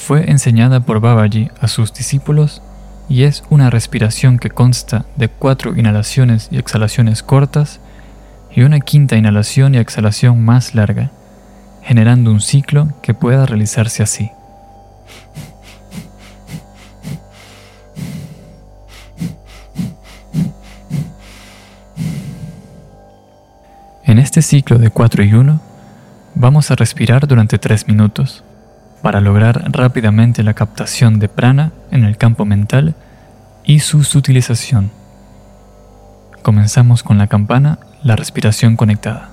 fue enseñada por Babaji a sus discípulos y es una respiración que consta de cuatro inhalaciones y exhalaciones cortas y una quinta inhalación y exhalación más larga, generando un ciclo que pueda realizarse así. En este ciclo de 4 y 1, vamos a respirar durante 3 minutos para lograr rápidamente la captación de prana en el campo mental y su utilización. Comenzamos con la campana, la respiración conectada.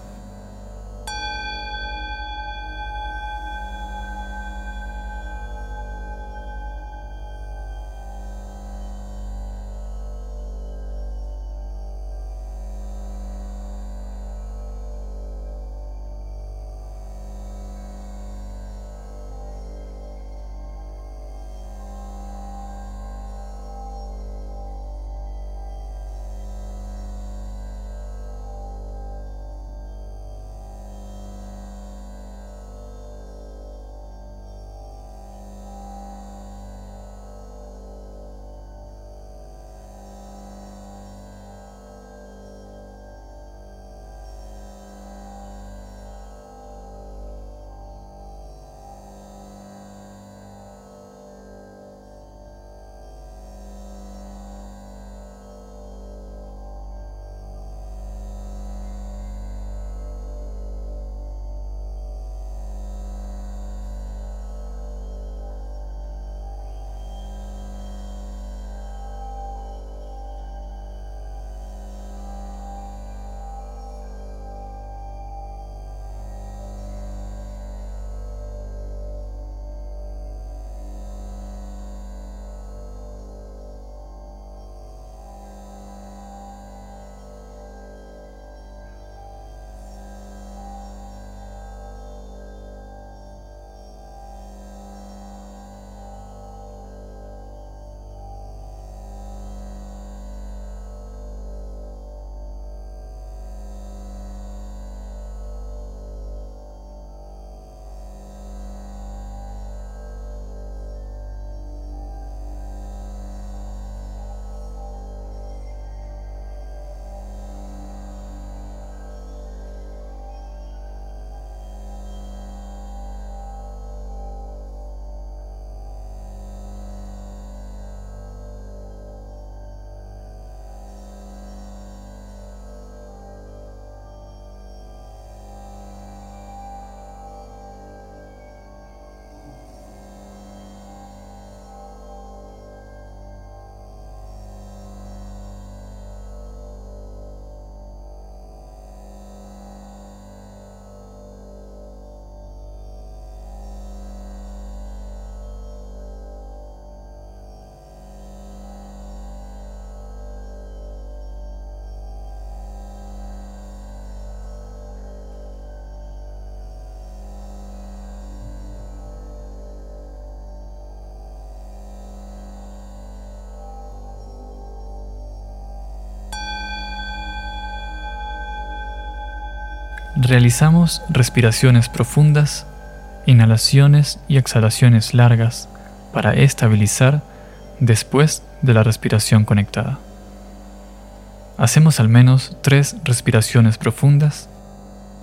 Realizamos respiraciones profundas, inhalaciones y exhalaciones largas para estabilizar después de la respiración conectada. Hacemos al menos tres respiraciones profundas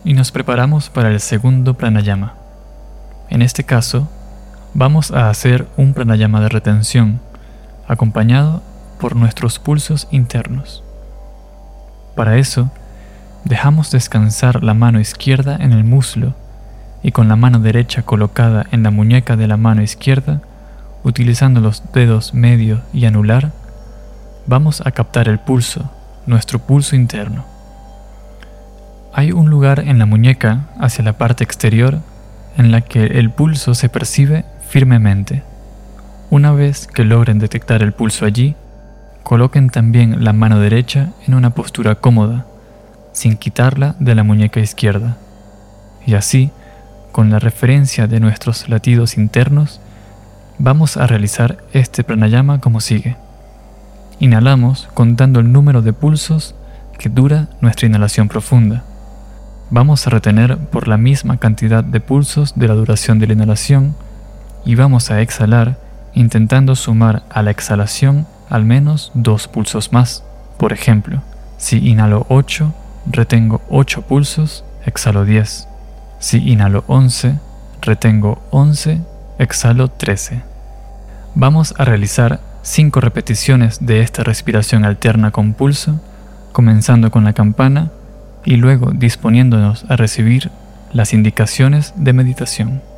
y nos preparamos para el segundo pranayama. En este caso, vamos a hacer un pranayama de retención, acompañado por nuestros pulsos internos. Para eso, dejamos descansar la mano izquierda en el muslo y con la mano derecha colocada en la muñeca de la mano izquierda, utilizando los dedos medio y anular, vamos a captar el pulso, nuestro pulso interno. Hay un lugar en la muñeca hacia la parte exterior en la que el pulso se percibe firmemente. Una vez que logren detectar el pulso allí, coloquen también la mano derecha en una postura cómoda, sin quitarla de la muñeca izquierda. Y así, con la referencia de nuestros latidos internos, vamos a realizar este pranayama como sigue. Inhalamos contando el número de pulsos que dura nuestra inhalación profunda. Vamos a retener por la misma cantidad de pulsos de la duración de la inhalación y vamos a exhalar intentando sumar a la exhalación al menos dos pulsos más. Por ejemplo, si inhalo 8, retengo 8 pulsos, exhalo 10. Si inhalo 11, retengo 11, exhalo 13. Vamos a realizar 5 repeticiones de esta respiración alterna con pulso, comenzando con la campana y luego disponiéndonos a recibir las indicaciones de meditación.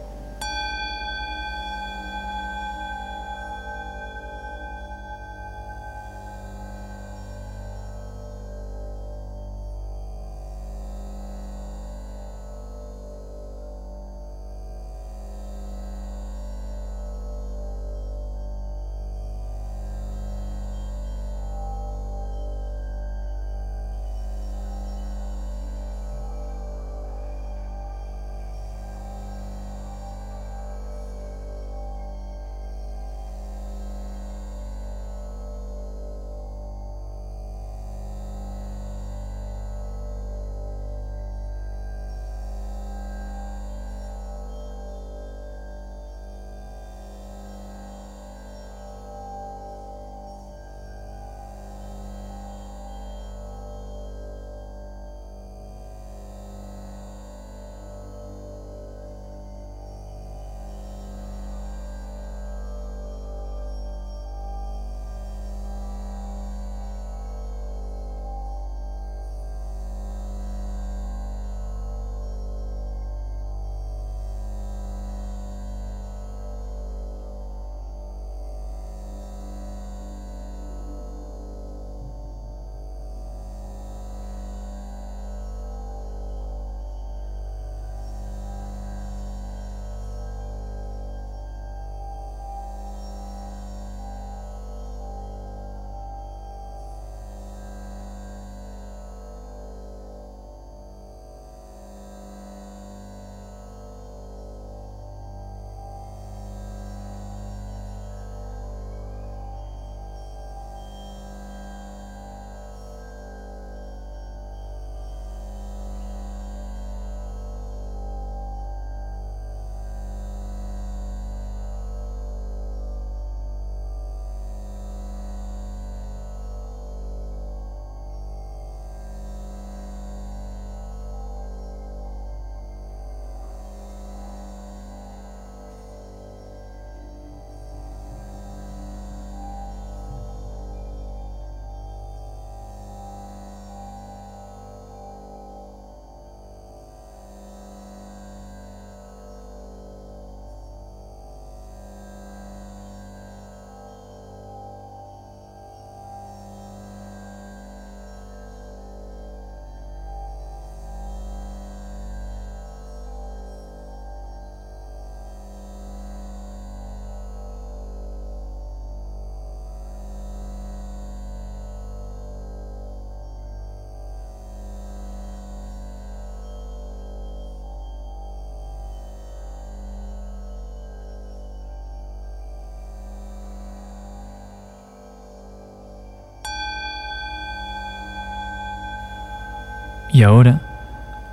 Y ahora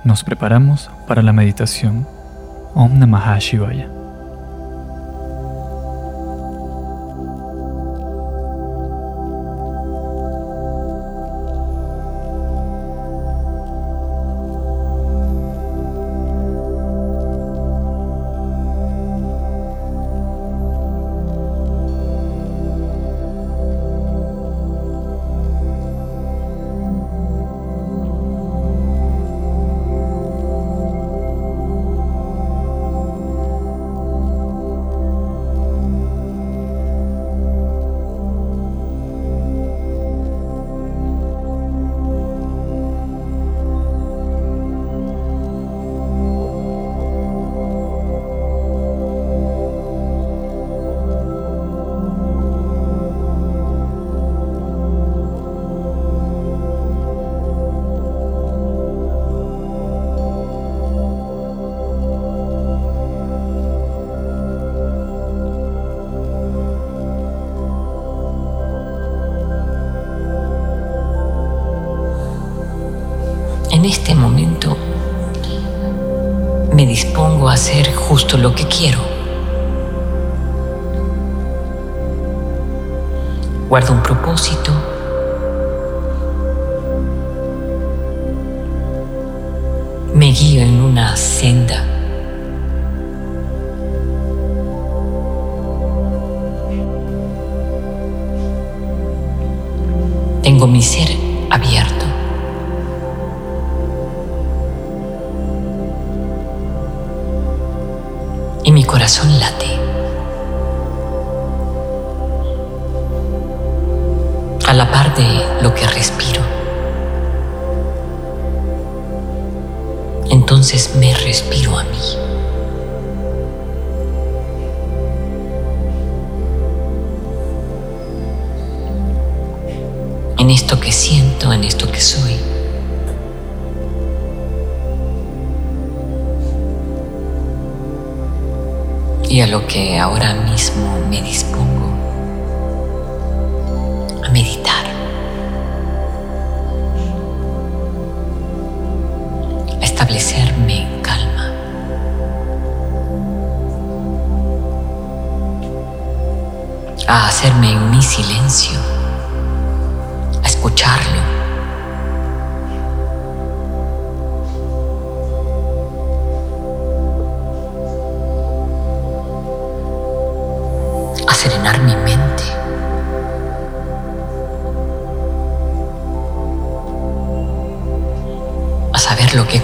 nos preparamos para la meditación. Om Namah Shivaya. Justo lo que quiero. Guardo un propósito. Me guío en una senda. Tengo mi ser abierto. Corazón late. A la par de lo que respiro. Entonces me respiro a mí. en esto que siento, en esto que soy. Y a lo que ahora mismo me dispongo a meditar. A establecerme en calma. A hacerme en mi silencio escucharlo. Lo que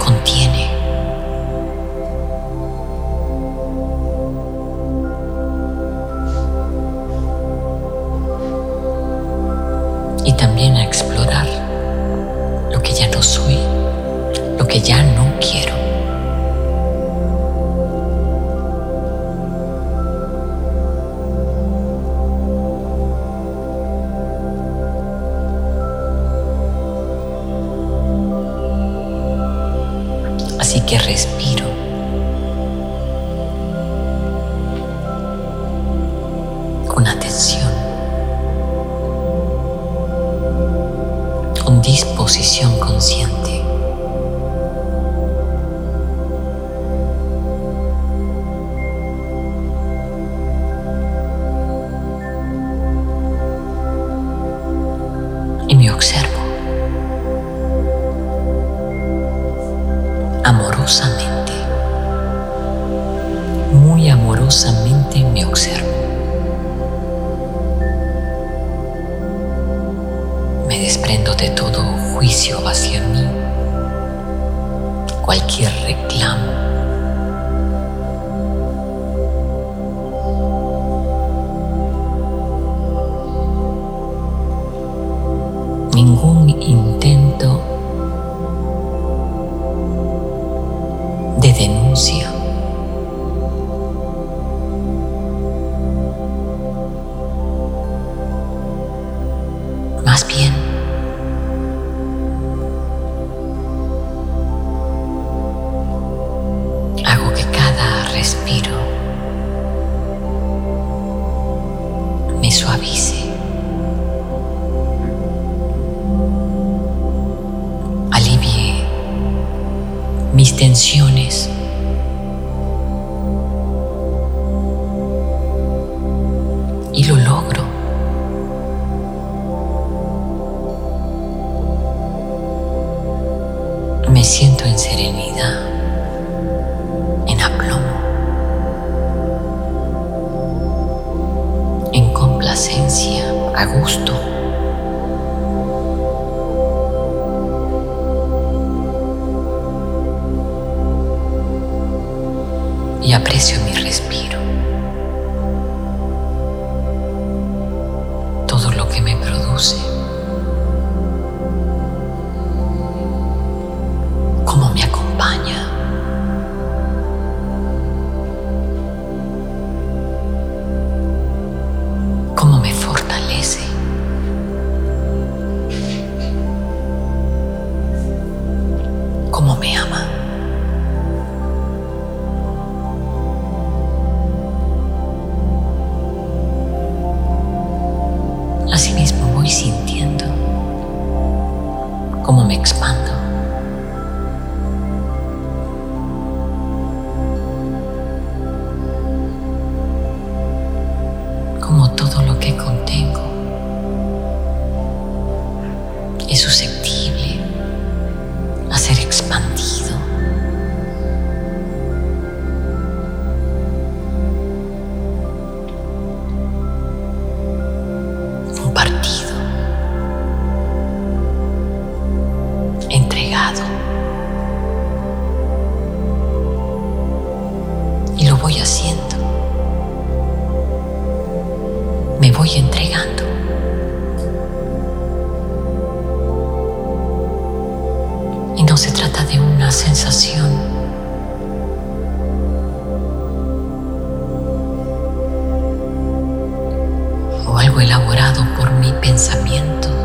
Con disposición consciente. Mis no se trata de una sensación o algo elaborado por mi pensamiento.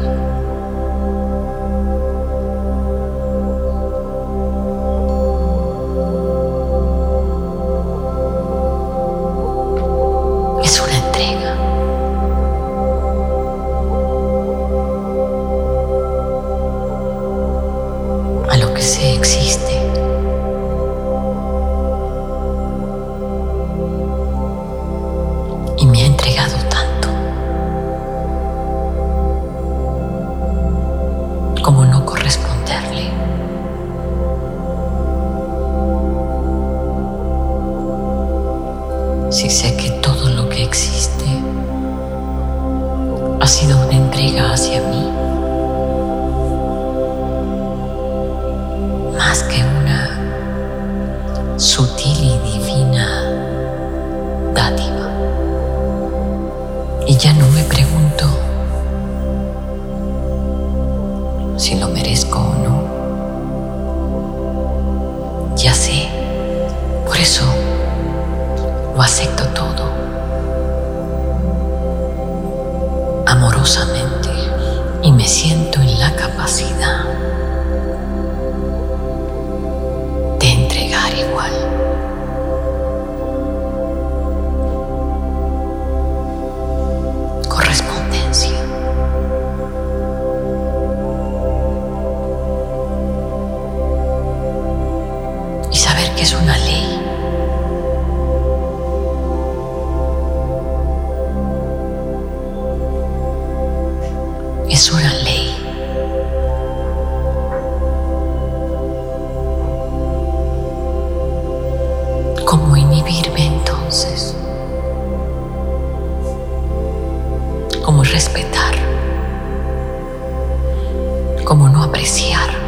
como no apreciar.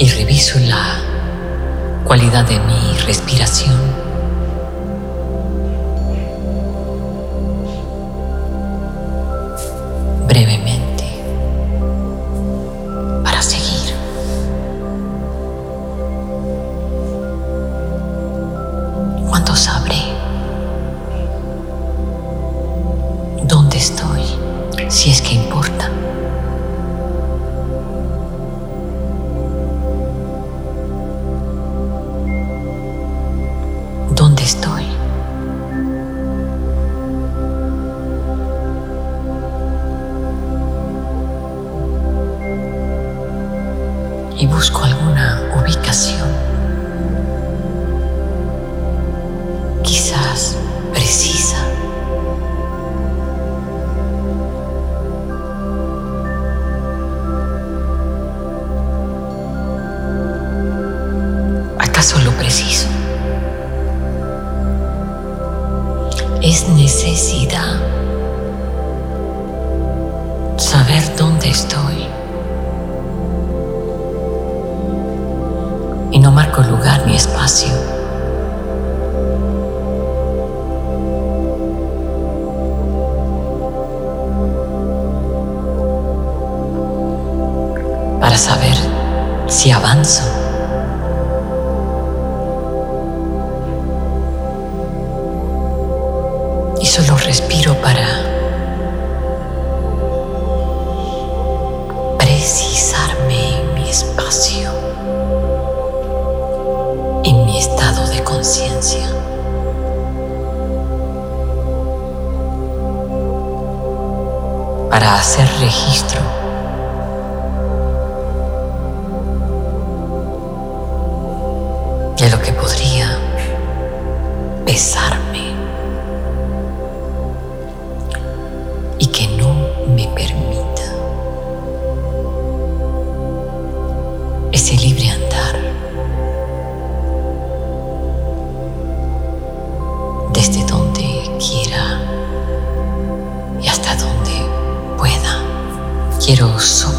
y reviso la cualidad de mi respiración. Lo preciso? Es necesidad saber dónde estoy. Y no marco lugar ni espacio. Para saber si avanzo y que no me permita ese libre andar desde donde quiera y hasta donde pueda. Quiero solo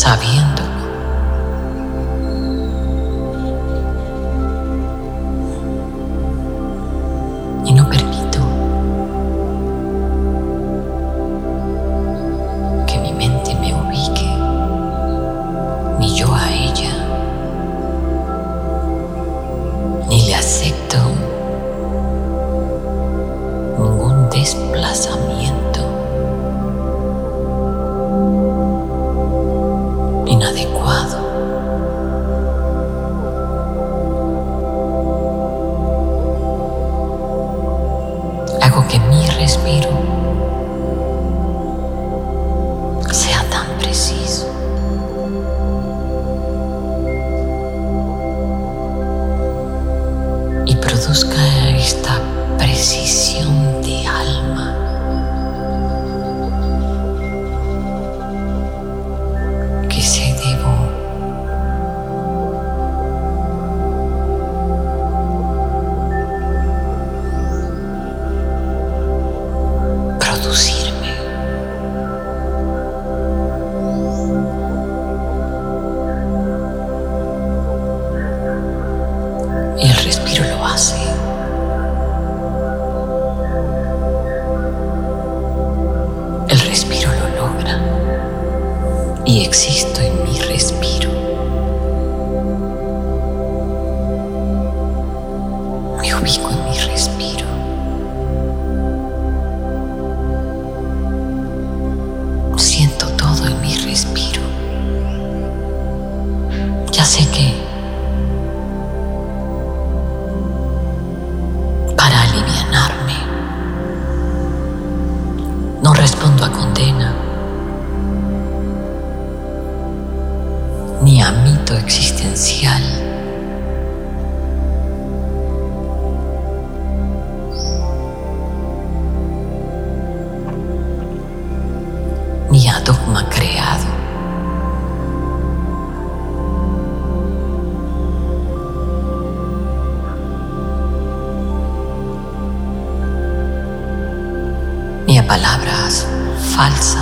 sabiendo. falsa.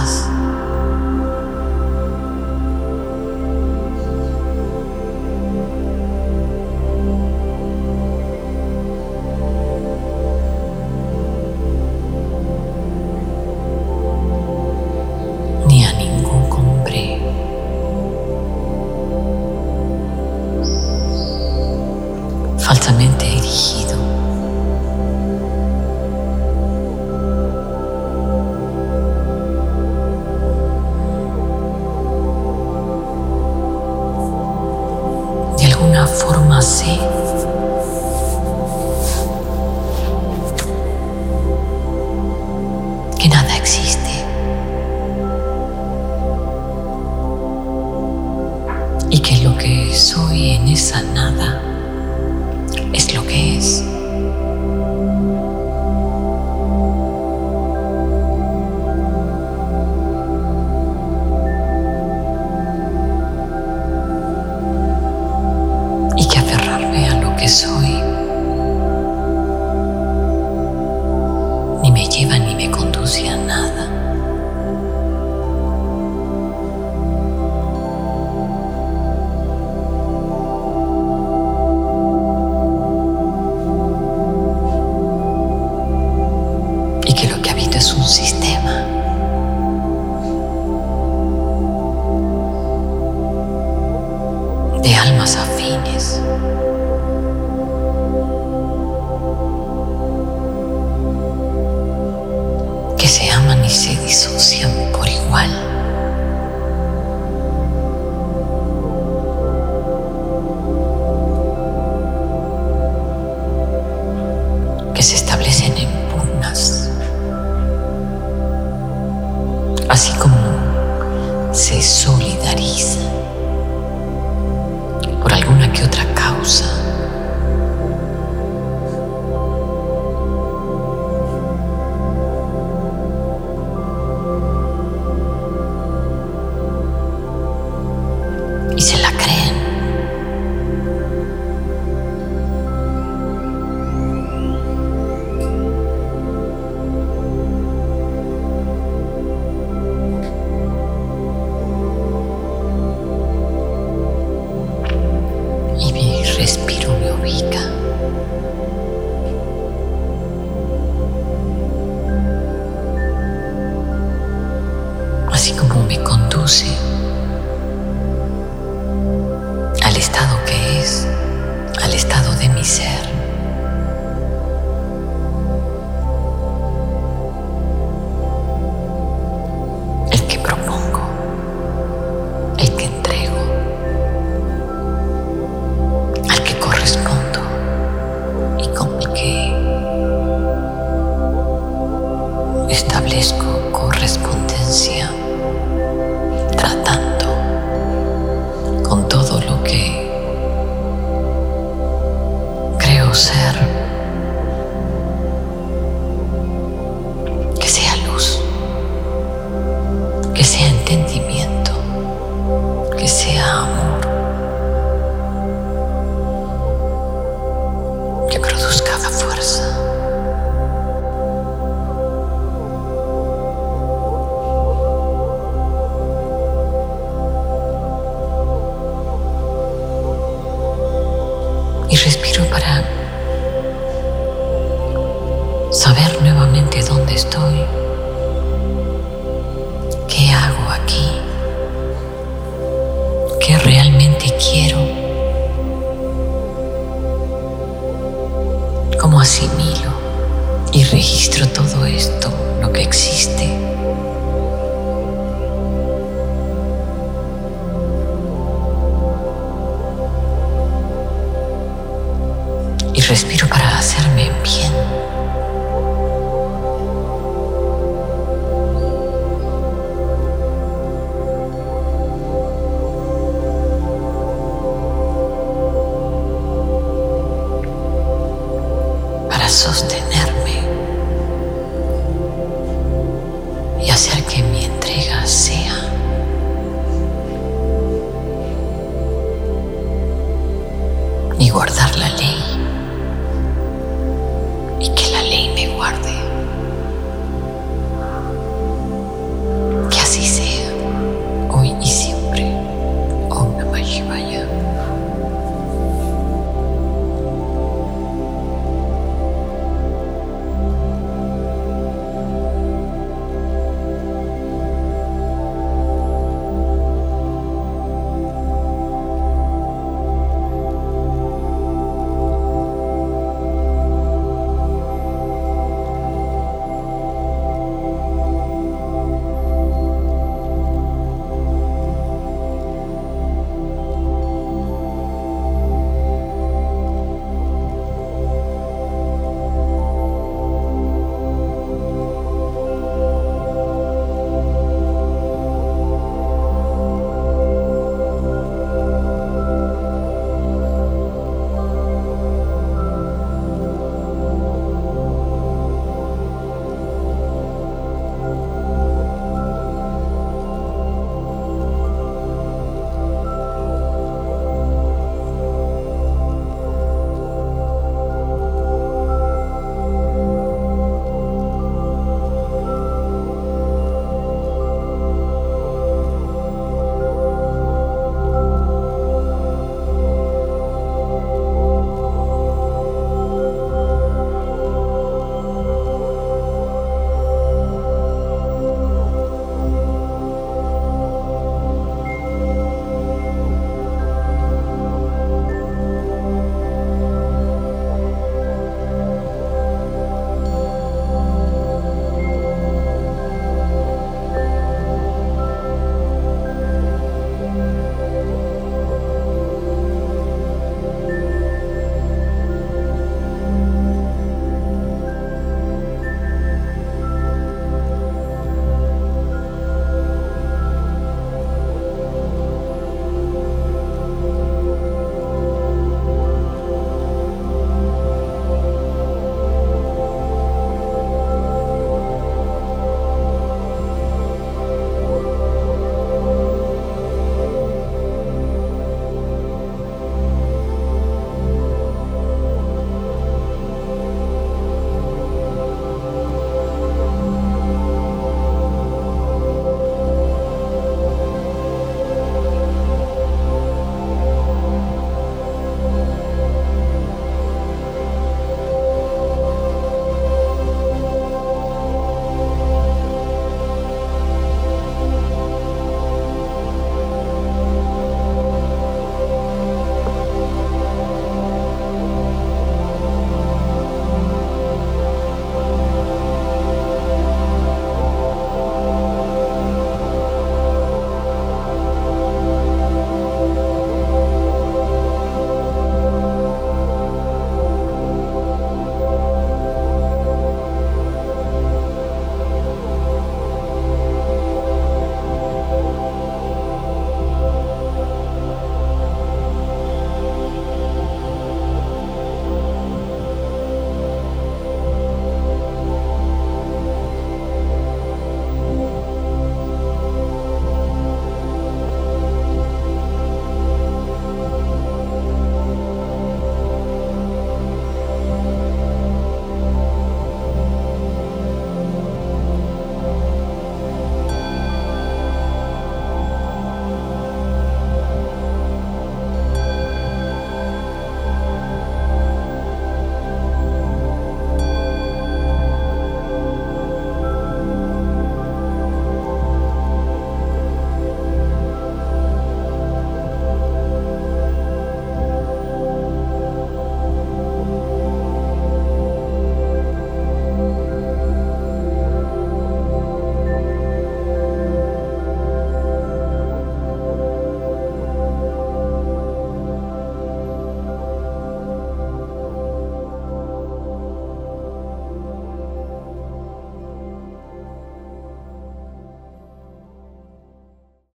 qu'une anorexie.